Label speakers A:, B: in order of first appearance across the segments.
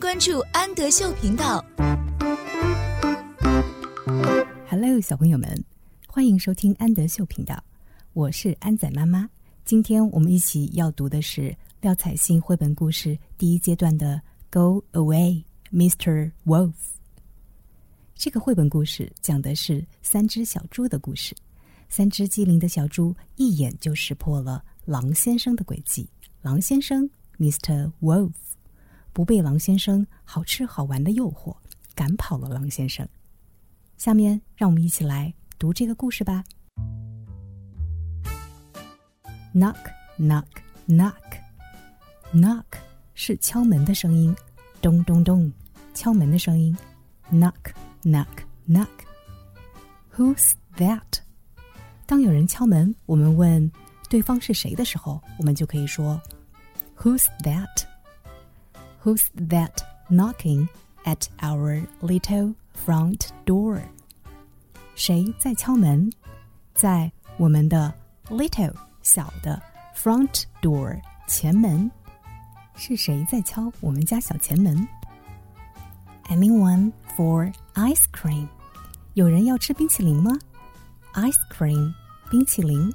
A: 关注安德秀频道。
B: Hello，小朋友们，欢迎收听安德秀频道，我是安仔妈妈。今天我们一起要读的是廖彩欣绘本故事第一阶段的《Go Away, Mr. Wolf》。这个绘本故事讲的是三只小猪的故事。三只机灵的小猪一眼就识破了狼先生的诡计。狼先生，Mr. Wolf，不被狼先生好吃好玩的诱惑，赶跑了狼先生。下面让我们一起来读这个故事吧。Knock, knock, knock, knock 是敲门的声音，咚咚咚，敲门的声音。Knock, knock, knock. Who's that? 当有人敲门，我们问对方是谁的时候，我们就可以说，Who's that? Who's that knocking at our little front door? 谁在敲门？在我们的 little 小的 front door 前门，是谁在敲我们家小前门？Anyone for ice cream? 有人要吃冰淇淋吗？Ice cream 冰淇淋，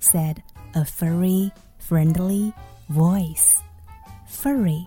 B: said a furry, friendly voice. Furry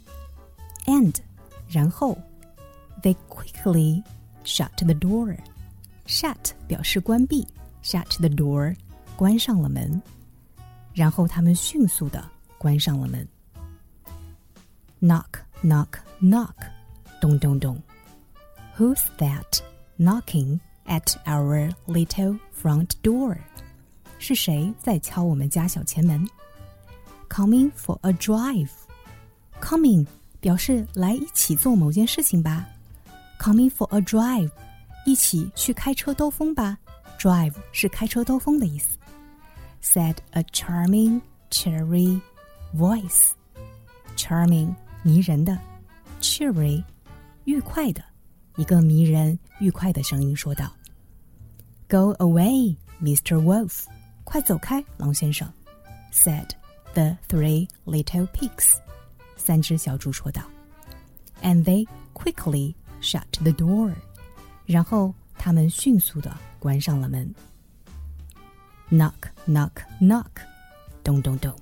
B: And，然后，they quickly shut the door. Shut 表示关闭，shut the door，关上了门。然后他们迅速的关上了门。Knock, knock, knock，咚咚咚。Who's that knocking? At our little front door，是谁在敲我们家小前门？Coming for a drive，coming 表示来一起做某件事情吧。Coming for a drive，一起去开车兜风吧。Drive 是开车兜风的意思。Said a charming, cheery voice。Charming 迷人的，cheery 愉快的。一个迷人、愉快的声音说道：“Go away, Mr. Wolf，快走开，狼先生。”said the three little pigs，三只小猪说道。And they quickly shut the door，然后他们迅速的关上了门。Knock, knock, knock，咚咚咚。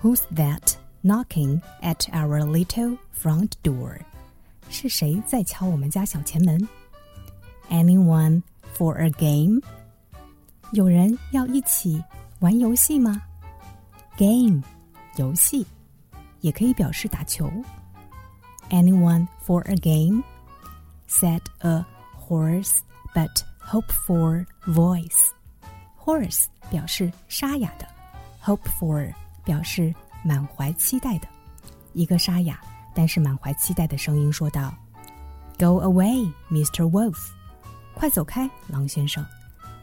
B: Who's that knocking at our little front door？是谁在敲我们家小前门？Anyone for a game？有人要一起玩游戏吗？Game，游戏， 也可以表示打球。Anyone for a game？Said a hoarse but hopeful voice。Hoarse 表示沙哑的，hopeful 表示满怀期待的，一个沙哑。但是满怀期待的声音说道：“Go away, Mr. Wolf，快走开，狼先生。”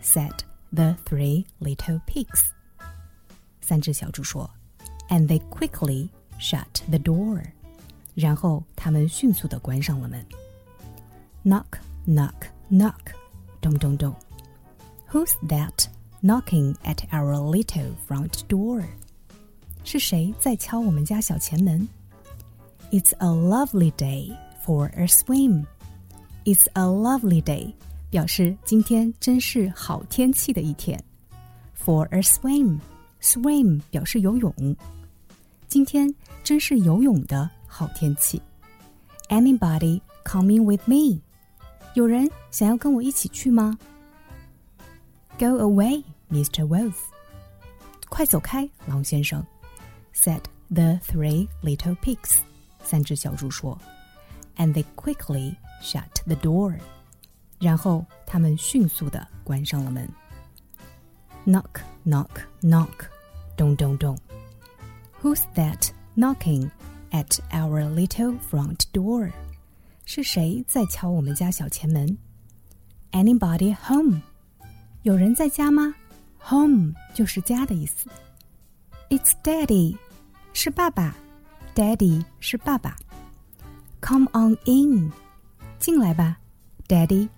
B: said the three little pigs。三只小猪说：“And they quickly shut the door。”然后他们迅速的关上了门。Knock, knock, knock，咚咚咚。Who's that knocking at our little front door？是谁在敲我们家小前门？It's a lovely day for a swim. It's a lovely day，表示今天真是好天气的一天。For a swim, swim 表示游泳。 今天真是游泳的好天气。Anybody coming with me？有人想要跟我一起去吗？Go away, Mr. Wolf。快走开，狼先生。Said the three little pigs. 三只小猪说，and they quickly shut the door。然后他们迅速的关上了门。Knock, knock, knock，咚咚咚。 Who's that knocking at our little front door？是谁在敲我们家小前门？Anybody home？有人在家吗？Home 就是家的意思。It's Daddy，是爸爸。Daddy 是爸爸。Come on in，进来吧，Daddy，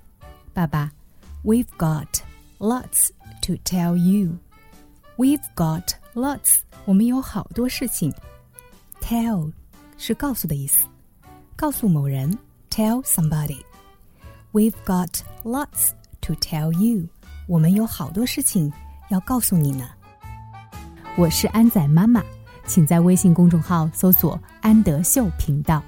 B: 爸爸。We've got lots to tell you. We've got lots， 我们有好多事情。Tell 是告诉的意思，告诉某人。Tell somebody. We've got lots to tell you. 我们有好多事情要告诉你呢。我是安仔妈妈，请在微信公众号搜索“安德秀频道”。